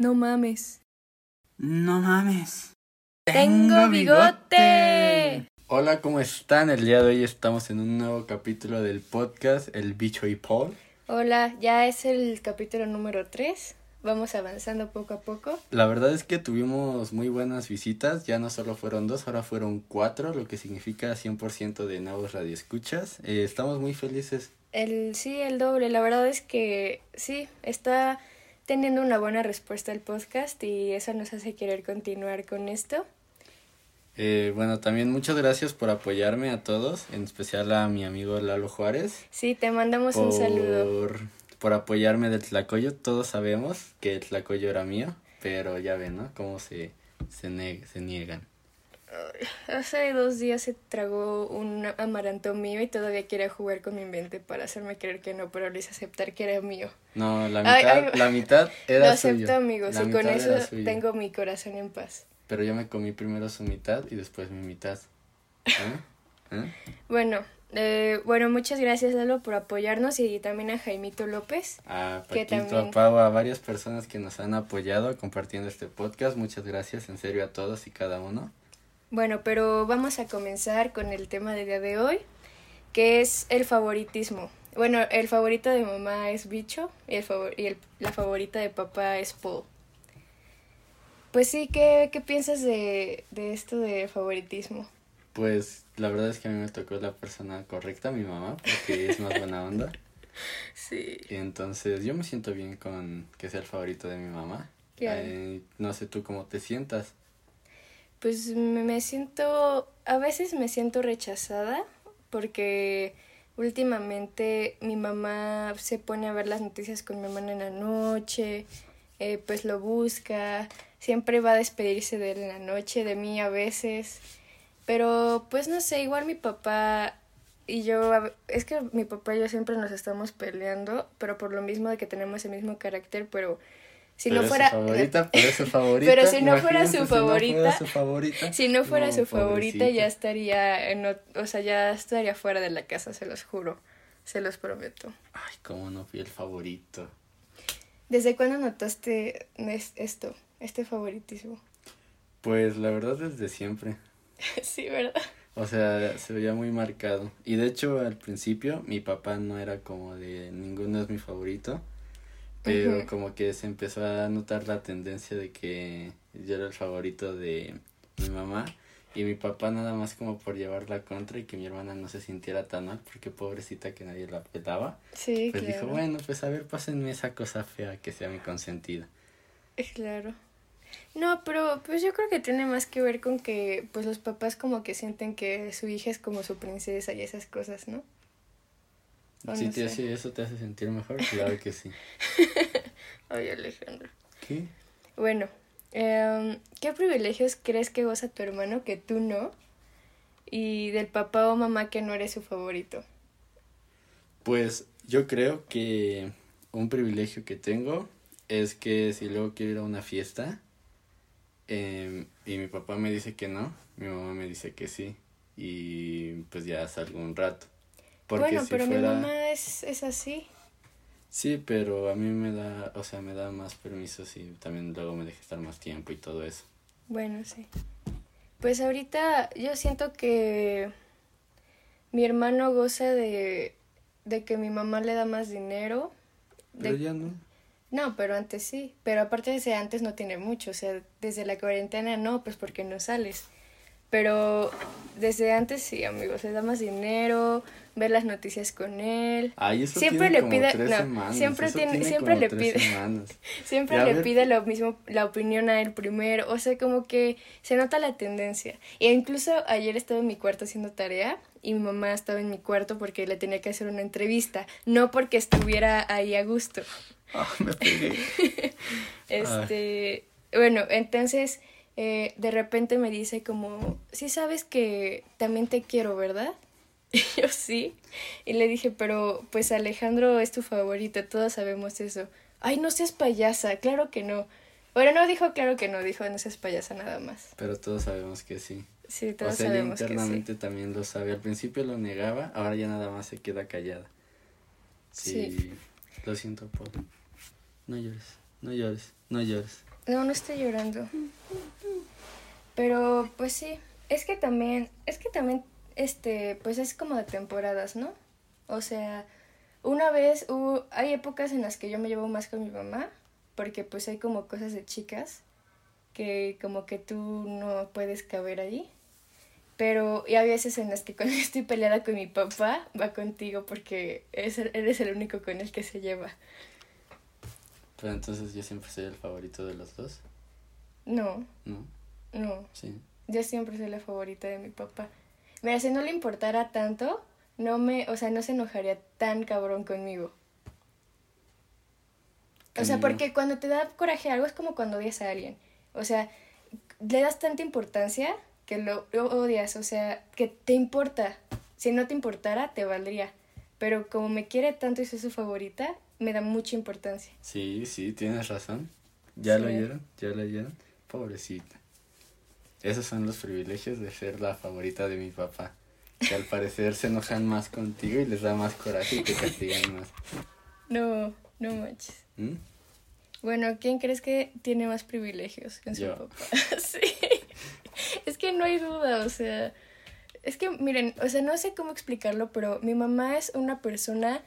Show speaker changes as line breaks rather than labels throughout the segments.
No mames.
No mames.
¡Tengo bigote!
Hola, ¿cómo están? El día de hoy estamos en un nuevo capítulo del podcast El Bicho y Paul.
Hola, ya es el capítulo número 3. Vamos avanzando poco a poco.
La verdad es que tuvimos muy buenas visitas, ya no solo fueron dos, ahora fueron cuatro, lo que significa 100% de nuevos radioescuchas. Eh, estamos muy felices.
El sí, el doble. La verdad es que sí, está teniendo una buena respuesta el podcast y eso nos hace querer continuar con esto.
Eh, bueno, también muchas gracias por apoyarme a todos, en especial a mi amigo Lalo Juárez.
Sí, te mandamos un saludo.
Por apoyarme del Tlacoyo. Todos sabemos que el Tlacoyo era mío, pero ya ven, ¿no? Cómo se, se, se niegan.
Hace dos días se tragó un amaranto mío y todavía quiere jugar con mi mente para hacerme creer que no, pero le hice aceptar que era mío.
No, la mitad, la mitad era
Lo acepto, amigos, y con eso tengo mi corazón en paz.
Pero yo me comí primero su mitad y después mi mitad. ¿Eh?
¿Eh? Bueno, eh, bueno, muchas gracias Lalo por apoyarnos y también a Jaimito López.
A Paquito, a Pau, a varias personas que nos han apoyado compartiendo este podcast. Muchas gracias en serio a todos y cada uno.
Bueno, pero vamos a comenzar con el tema del día de hoy, que es el favoritismo. Bueno, el favorito de mamá es Bicho y, el y el, la favorita de papá es Paul. Pues sí, ¿qué, qué piensas de, de esto de favoritismo?
Pues la verdad es que a mí me tocó la persona correcta, mi mamá, porque es más buena onda.
Sí.
Y entonces yo me siento bien con que sea el favorito de mi mamá. Eh, no sé tú cómo te sientas.
Pues me siento, a veces me siento rechazada porque últimamente mi mamá se pone a ver las noticias con mi hermana en la noche, eh, pues lo busca, siempre va a despedirse de él en la noche, de mí a veces, pero pues no sé, igual mi papá y yo, es que mi papá y yo siempre nos estamos peleando, pero por lo mismo de que tenemos el mismo carácter, pero si no fuera
favorita, pero su favorita.
Pero si no fuera su favorita, si no fuera su favorita, si no fuera su favorita ya estaría en, o sea, ya estaría fuera de la casa, se los juro. Se los prometo.
Ay, cómo no fui el favorito.
¿Desde cuándo notaste esto, este favoritismo?
Pues la verdad desde siempre.
sí, ¿verdad?
O sea, se veía muy marcado. Y de hecho, al principio, mi papá no era como de ninguno es mi favorito. Pero como que se empezó a notar la tendencia de que yo era el favorito de mi mamá y mi papá nada más como por llevarla contra y que mi hermana no se sintiera tan mal porque pobrecita que nadie la petaba.
Sí,
pues dijo, bueno, pues a ver, pásenme esa cosa fea que sea mi consentida.
Claro. No, pero pues yo creo que tiene más que ver con que pues los papás como que sienten que su hija es como su princesa y esas cosas, ¿no?
Sí, te hace, eso te hace sentir mejor, claro que sí.
Ay, Alejandro.
¿Qué?
Bueno, eh, ¿qué privilegios crees que goza tu hermano que tú no? Y del papá o mamá que no eres su favorito.
Pues yo creo que un privilegio que tengo es que si luego quiero ir a una fiesta eh, y mi papá me dice que no, mi mamá me dice que sí y pues ya salgo un rato
bueno, pero mi mamá es, es así.
Sí, pero a mí me da, o sea, me da más permisos y también luego me deja estar más tiempo y todo eso.
Bueno, sí. Pues ahorita yo siento que mi hermano goza de, de que mi mamá le da más dinero.
Pero ya no.
No, pero antes sí. Pero aparte de ese antes no tiene mucho. O sea, desde la cuarentena no, pues porque no sales. Pero desde antes sí, amigos, le da más dinero, ver las noticias con él.
Ay, eso siempre le pide, no,
siempre tiene, siempre le pide, siempre le pide lo mismo, la opinión a él primero, o sea, como que se nota la tendencia. E incluso ayer estaba en mi cuarto haciendo tarea y mi mamá estaba en mi cuarto porque le tenía que hacer una entrevista, no porque estuviera ahí a gusto.
Ah, me pegué.
este, bueno, entonces eh, de repente me dice como, sí sabes que también te quiero, ¿verdad? Y yo sí. Y le dije, pero pues Alejandro es tu favorito, todos sabemos eso. Ay, no seas payasa, claro que no. Bueno, no dijo claro que no, dijo no seas payasa nada más.
Pero todos sabemos que sí.
Sí, todos o sea, sabemos
internamente también lo sabe. Al principio lo negaba, ahora ya nada más se queda callada. Sí. Lo siento, Paul. No llores, no llores, no llores.
No, no estoy llorando. Pero pues sí, es que también, es que también, este, pues es como de temporadas, ¿no? O sea, una vez hubo, hay épocas en las que yo me llevo más con mi mamá, porque pues hay como cosas de chicas que como que tú no puedes caber ahí. Pero y hay veces en las que cuando estoy peleada con mi papá, va contigo porque eres el único con el que se lleva.
Pero entonces yo siempre soy el favorito de los dos.
No,
¿No?
no.
Sí.
Yo siempre soy la favorita de mi papá. Mira, si no le importara tanto, no me, o sea, no se enojaría tan cabrón conmigo. O sea, porque cuando te da coraje algo es como cuando odias a alguien. O sea, le das tanta importancia que lo, lo odias. O sea, que te importa. Si no te importara, te valdría. Pero como me quiere tanto y soy su favorita, me da mucha importancia.
Sí, sí, tienes razón. ¿Ya lo
Sí.
oyeron? ¿Ya lo oyeron? Pobrecita. Esos son los privilegios de ser la favorita de mi papá. Que al parecer se enojan más contigo y les da más coraje y te castigan más.
No, no manches.
¿Mm?
Bueno, ¿quién crees que tiene más privilegios que su
Yo.
papá? sí. Es que no hay duda, o sea, es que miren, o sea, no sé cómo explicarlo, pero mi mamá es una persona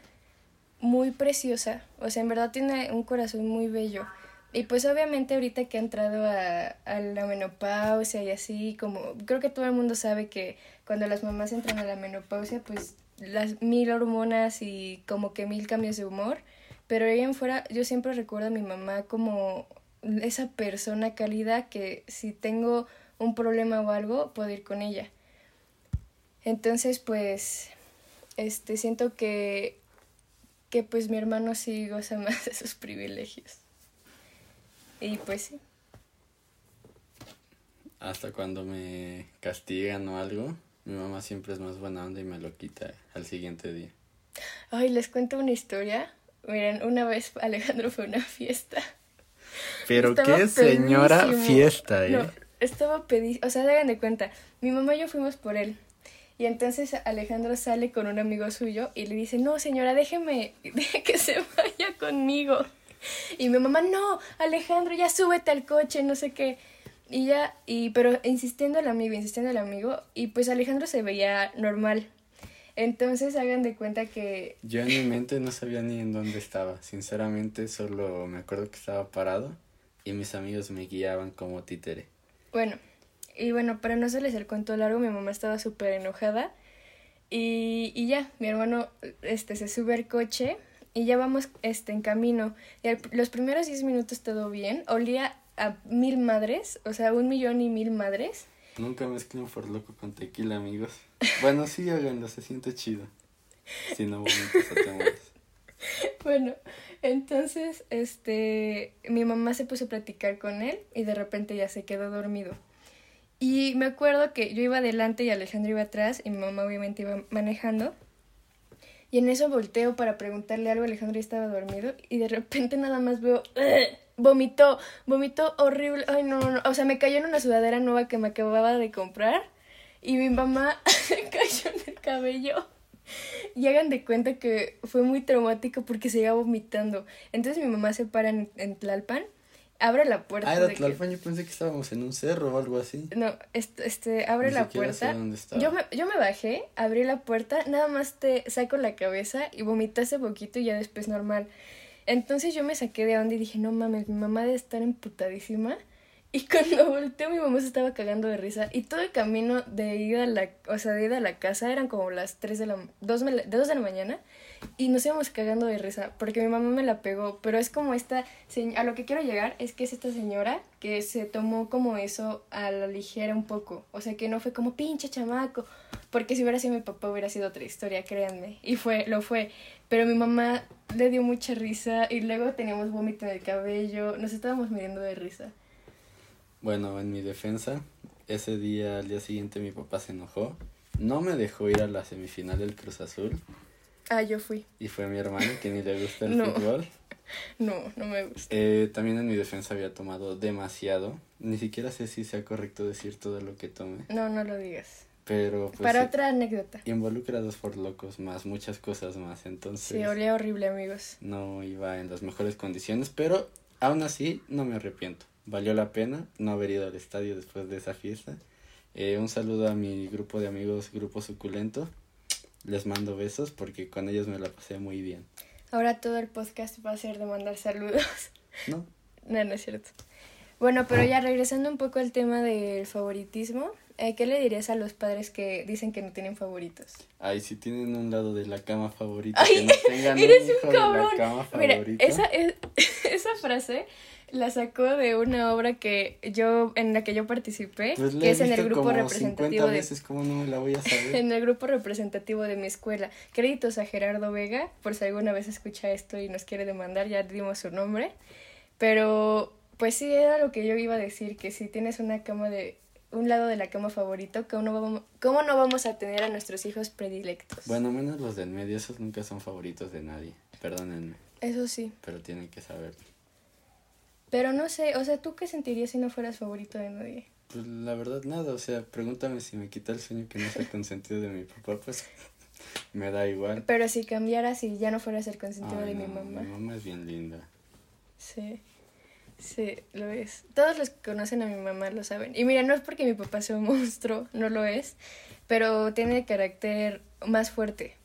muy preciosa, o sea, en verdad tiene un corazón muy bello. Y pues obviamente ahorita que ha entrado a, a la menopausia y así, como creo que todo el mundo sabe que cuando las mamás entran a la menopausia, pues las mil hormonas y como que mil cambios de humor. Pero ahí en fuera, yo siempre recuerdo a mi mamá como esa persona cálida que si tengo un problema o algo, puedo ir con ella. Entonces, pues, este, siento que, que pues mi hermano sí goza más de sus privilegios. Y pues sí.
Hasta cuando me castigan o algo, mi mamá siempre es más buena onda y me lo quita al siguiente día.
Ay, les cuento una historia. Miren, una vez Alejandro fue a una fiesta.
Pero
Estaba
qué señora
pedísimo.
fiesta, ¿eh?
No, estaba pedísimo. O sea, hagan de cuenta. Mi mamá y yo fuimos por él. Y entonces Alejandro sale con un amigo suyo y le dice, no, señora, déjeme, que se vaya conmigo. Y mi mamá, no, Alejandro, ya súbete al coche, no sé qué. Y ya, y, pero insistiendo el amigo, insistiendo el amigo, y pues Alejandro se veía normal. Entonces hagan de cuenta que
Yo en mi mente no sabía ni en dónde estaba. Sinceramente, solo me acuerdo que estaba parado y mis amigos me guiaban como títere.
Bueno, y bueno, para no hacerles el cuento largo, mi mamá estaba súper enojada. Y, y ya, mi hermano este, se sube al coche y ya vamos este, en camino. Y al- los primeros 10 minutos todo bien. Olía a mil madres, o sea, un millón y mil madres.
Nunca mezclen por loco con tequila, amigos. Bueno, sí, háganlo, se siente chido. Si no.
Bueno, entonces, este, mi mamá se puso a platicar con él y de repente ya se quedó dormido. Y me acuerdo que yo iba adelante y Alejandro iba atrás y mi mamá obviamente iba manejando. Y en eso volteo para preguntarle algo, Alejandro ya estaba dormido y de repente nada más veo, vomitó, vomitó horrible, ay no, no, o sea, me cayó en una sudadera nueva que me acababa de comprar y mi mamá cayó en el cabello. Y hagan de cuenta que fue muy traumático porque se iba vomitando. Entonces mi mamá se para en, en Tlalpan, abre la puerta.
Ah, era
de que-
Tlalpan, yo pensé que estábamos en un cerro o algo así.
No, este, este abre
Ni
la puerta.
dónde.
Yo me, yo me bajé, abrí la puerta, nada más te saco la cabeza y vomitaste poquito y ya después normal. Entonces yo me saqué de onda y dije, no mames, mi mamá debe estar emputadísima. Y cuando volteó mi mamá se estaba cagando de risa. Y todo el camino de ida a la, o sea, de ida a la casa eran como las 3 de la, 2 de la, 2 de la mañana. Y nos íbamos cagando de risa porque mi mamá me la pegó. Pero es como esta, a lo que quiero llegar es que es esta señora que se tomó como eso a la ligera un poco. O sea, que no fue como pinche chamaco. Porque si hubiera sido mi papá hubiera sido otra historia, créanme. Y fue, lo fue. Pero mi mamá le dio mucha risa y luego teníamos vómito en el cabello. Nos estábamos muriendo de risa.
Bueno, en mi defensa, ese día, al día siguiente, mi papá se enojó. No me dejó ir a la semifinal del Cruz Azul.
Ah, yo fui.
Y fue mi hermano, que ni le gusta el
No.
fútbol.
No, no me gusta.
Eh, también en mi defensa había tomado demasiado. Ni siquiera sé si sea correcto decir todo lo que tome.
No, no lo digas.
Pero pues
Para otra anécdota.
involucrados por locos más, muchas cosas más. Entonces
Sí, olía horrible, amigos.
no iba en las mejores condiciones. Pero aún así no me arrepiento. valió la pena no haber ido al estadio después de esa fiesta. Eh, un saludo a mi grupo de amigos, Grupo Suculento. Les mando besos porque con ellos me la pasé muy bien.
Ahora todo el podcast va a ser de mandar saludos.
No.
No, no es cierto. Bueno, pero ya regresando un poco al tema del favoritismo, eh, ¿qué le dirías a los padres que dicen que no tienen favoritos?
Ay, si tienen un lado de la cama favorita, que no tengan
eres
un hijo
un cabrón.
de la cama
Mira, esa, es- esa frase la sacó de una obra que yo en la que yo participé,
Pues
que es en el grupo
como
representativo
50
de
veces, ¿cómo no me la voy a saber?
en el grupo representativo de mi escuela. Créditos a Gerardo Vega, por si alguna vez escucha esto y nos quiere demandar, ya dimos su nombre. Pero, pues sí, era lo que yo iba a decir, que si tienes una cama de, un lado de la cama favorito, ¿cómo no vamos, cómo no vamos a tener a nuestros hijos predilectos?
Bueno, menos los del medio, esos nunca son favoritos de nadie. Perdónenme,
Eso sí.
pero tienen que saber.
Pero no sé, o sea, ¿tú qué sentirías si no fueras favorito de nadie?
Pues la verdad nada, o sea, pregúntame si me quita el sueño que no sea consentido de mi papá, pues me da igual.
Pero si cambiaras y ya no fueras el consentido
Ay,
de mi mamá.
Mi mamá es bien linda.
Sí, sí, lo es. Todos los que conocen a mi mamá lo saben. Y mira, no es porque mi papá sea un monstruo, no lo es, pero tiene carácter más fuerte.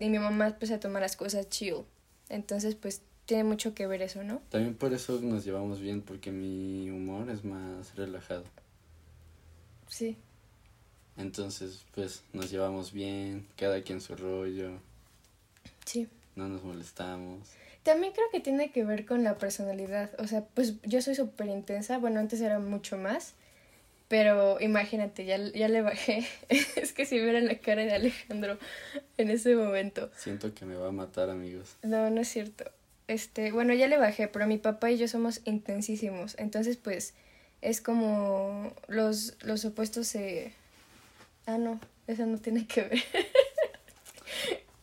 Y mi mamá pues a tomar las cosas chill. Entonces pues tiene mucho que ver eso, ¿no?
También por eso nos llevamos bien, porque mi humor es más relajado.
Sí.
Entonces, pues nos llevamos bien, cada quien su rollo,
Sí.
no nos molestamos.
También creo que tiene que ver con la personalidad. O sea, pues yo soy súper intensa. Bueno, antes era mucho más. Pero imagínate, ya, ya le bajé. es que si vieran la cara de Alejandro en ese momento.
Siento que me va a matar, amigos.
No, no es cierto. Este, bueno, ya le bajé, pero mi papá y yo somos intensísimos. Entonces, pues, es como los, los opuestos se... Ah, no, eso no tiene que ver.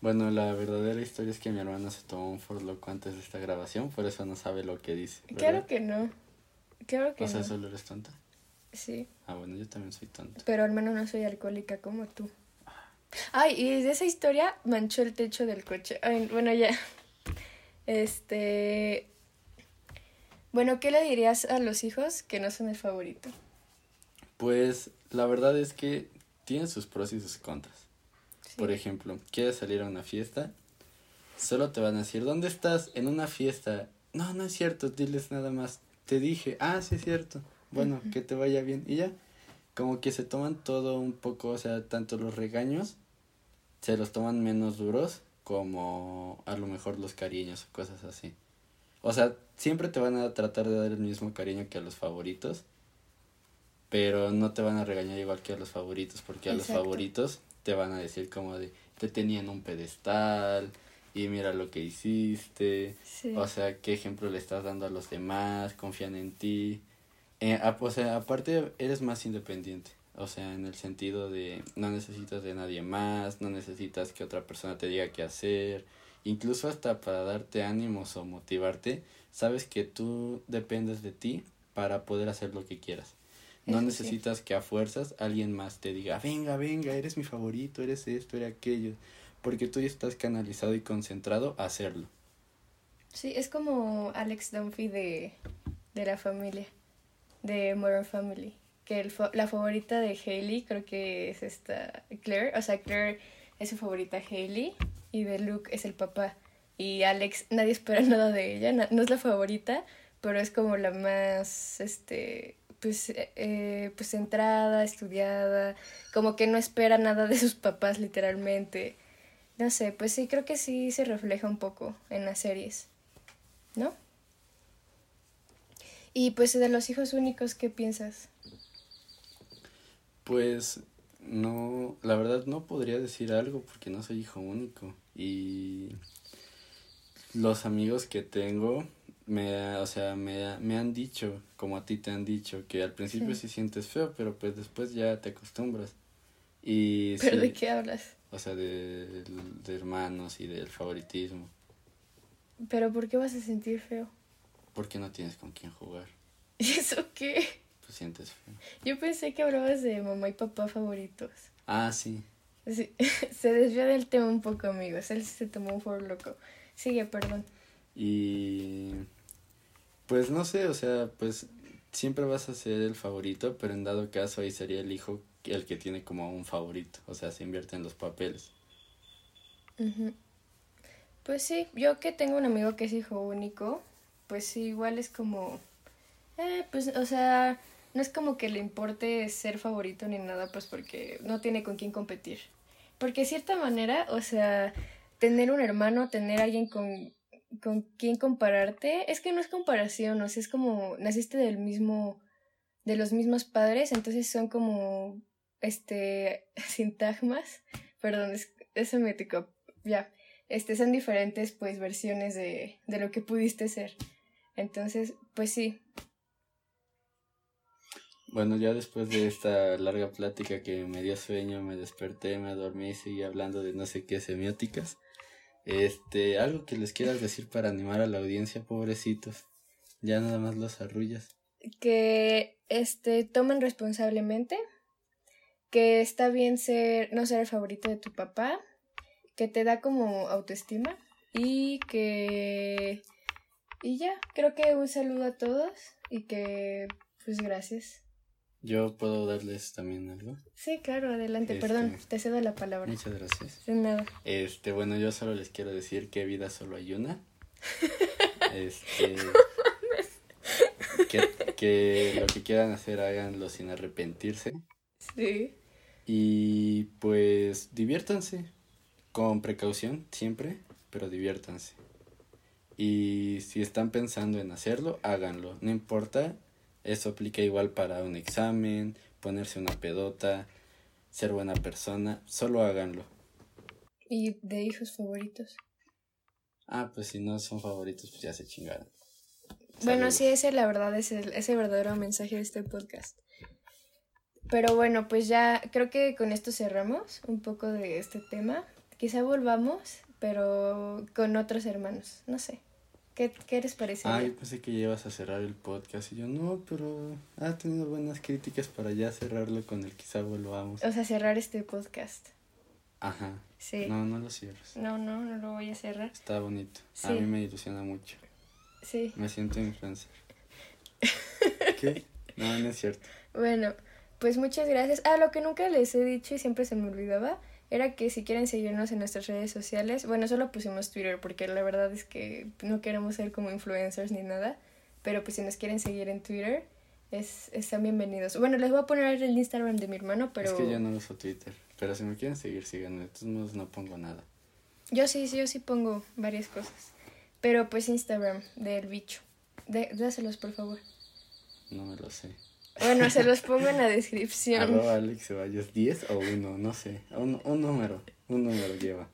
Bueno, la verdadera historia es que mi hermana se tomó un Ford Loco antes de esta grabación, por eso no sabe lo que dice. ¿verdad?
claro que no. Claro que
O sea,
no.
solo eres tonta.
Sí,
Ah, bueno, yo también soy tonta.
pero al menos no soy alcohólica como tú. Ay, y de esa historia manchó el techo del coche. Ay, bueno, ya. Este... Bueno, ¿qué le dirías a los hijos que no son el favorito?
Pues la verdad es que tiene sus pros y sus contras.
Sí.
Por ejemplo, quieres salir a una fiesta, solo te van a decir, ¿dónde estás? En una fiesta. No, no es cierto, diles nada más. Te dije, ah, sí es cierto. Bueno, que te vaya bien. Y ya, como que se toman todo un poco, o sea, tanto los regaños, se los toman menos duros como a lo mejor los cariños o cosas así. O sea, siempre te van a tratar de dar el mismo cariño que a los favoritos, pero no te van a regañar igual que a los favoritos, porque a los favoritos te van a decir como de, te tenían un pedestal y mira lo que hiciste,
Sí.
o sea, qué ejemplo le estás dando a los demás, confían en ti. Eh, a- o sea, aparte eres más independiente, o sea, en el sentido de no necesitas de nadie más, no necesitas que otra persona te diga qué hacer, incluso hasta para darte ánimos o motivarte, sabes que tú dependes de ti para poder hacer lo que quieras. No
sí.
necesitas que a fuerzas alguien más te diga, venga, venga, eres mi favorito, eres esto, eres aquello, porque tú ya estás canalizado y concentrado a hacerlo.
Sí, es como Alex Dunphy de, de la familia, de Modern Family. Que el la favorita de Hailey creo que es esta Claire. O sea, Claire es su favorita Hailey y de Luke es el papá. Y Alex, nadie espera nada de ella, no es la favorita, pero es como la más, este, pues, eh, eh, pues centrada, estudiada, como que no espera nada de sus papás literalmente. No sé, pues sí, creo que sí se refleja un poco en las series. ¿no? Y pues de los hijos únicos, ¿qué piensas?
Pues no, la verdad no podría decir algo porque no soy hijo único y los amigos que tengo me, o sea, me, me han dicho, como a ti te han dicho, que al principio
Sí.
sí, sientes feo, pero pues después ya te acostumbras. Y
¿Pero
sí,
de qué hablas?
o sea, de, de hermanos y del favoritismo,
¿Pero por qué vas a sentir feo?
porque no tienes con quién jugar,
¿Y eso qué?
Sientes feo.
Yo pensé que hablabas de mamá y papá favoritos.
Ah, sí,
Sí, se desvió del tema un poco, amigos. Él se tomó un for loco. Sigue, perdón.
Y pues no sé, o sea, pues siempre vas a ser el favorito, pero en dado caso ahí sería el hijo el que tiene como un favorito, o sea, se invierte en los papeles.
Pues sí, yo que tengo un amigo que es hijo único, pues sí, igual es como, eh, pues, o sea, no es como que le importe ser favorito ni nada, pues porque no tiene con quién competir. Porque de cierta manera, o sea, tener un hermano, tener alguien con, con quien compararte, es que no es comparación, o sea, es como naciste del mismo, de los mismos padres, entonces son como, este, sintagmas, perdón, es, me ya, este, son diferentes, pues, versiones de, de lo que pudiste ser. Entonces, pues sí.
Bueno, ya después de esta larga plática que me dio sueño, me desperté, me dormí y seguí hablando de no sé qué semióticas. Este, algo que les quieras decir para animar a la audiencia, pobrecitos. Ya nada más los arrullas.
Que este tomen responsablemente, que está bien ser no ser el favorito de tu papá, que te da como autoestima y que y ya, creo que un saludo a todos y que pues gracias.
Yo puedo darles también algo.
Sí, claro, adelante, este, perdón, te cedo la palabra.
Muchas gracias.
De nada.
Este, bueno, yo solo les quiero decir que vida solo hay una. este que, que lo que quieran hacer háganlo sin arrepentirse.
Sí.
Y pues diviértanse con precaución siempre, pero diviértanse. Y si están pensando en hacerlo, háganlo. No importa eso aplica igual para un examen, ponerse una pedota, ser buena persona, solo háganlo.
¿Y de hijos favoritos?
Ah, pues si no son favoritos, pues ya se chingaron.
Bueno, sí, ese la verdad es el, ese verdadero mensaje de este podcast. Pero bueno, pues ya creo que con esto cerramos un poco de este tema. Quizá volvamos, pero con otros hermanos, no sé. ¿Qué, qué les parece?
Ah, yo pensé que llevas a cerrar el podcast y yo no, pero ha tenido buenas críticas para ya cerrarlo con el quizá volvamos.
O sea, cerrar este podcast.
Ajá. Sí. No, no lo cierres.
No, no, no lo voy a cerrar.
Está bonito. A mí me ilusiona mucho.
Sí.
Me siento influencer. ¿Qué? No, no es cierto.
Bueno, pues muchas gracias. Ah, lo que nunca les he dicho y siempre se me olvidaba era que si quieren seguirnos en nuestras redes sociales, bueno, solo pusimos Twitter porque la verdad es que no queremos ser como influencers ni nada, pero pues si nos quieren seguir en Twitter, es, están bienvenidos. Bueno, les voy a poner el Instagram de mi hermano, pero...
Es que yo no uso Twitter, pero si me quieren seguir, síganme, de todos modos no pongo nada.
Yo sí, sí, yo sí pongo varias cosas, pero pues Instagram del bicho. De, dáselos, por favor.
No me lo sé.
Bueno, se los pongo en la descripción.
Arroba Alex Ceballos 10 o 1, no sé. Un, un número, un número lleva.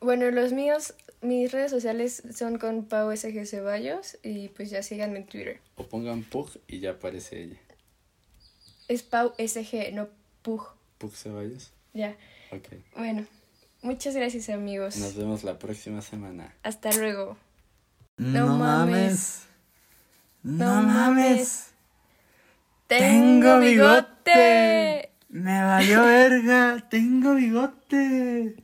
Bueno, los míos, mis redes sociales son con Pau SG Ceballos y pues ya síganme en Twitter.
O pongan Pug y ya aparece ella.
Es Pau SG, no Pug.
Pug Ceballos.
Ya.
Ok.
Bueno, muchas gracias amigos.
Nos vemos la próxima semana.
Hasta luego.
No, mames. No mames.
Tengo bigote.
Me valió verga. Tengo bigote.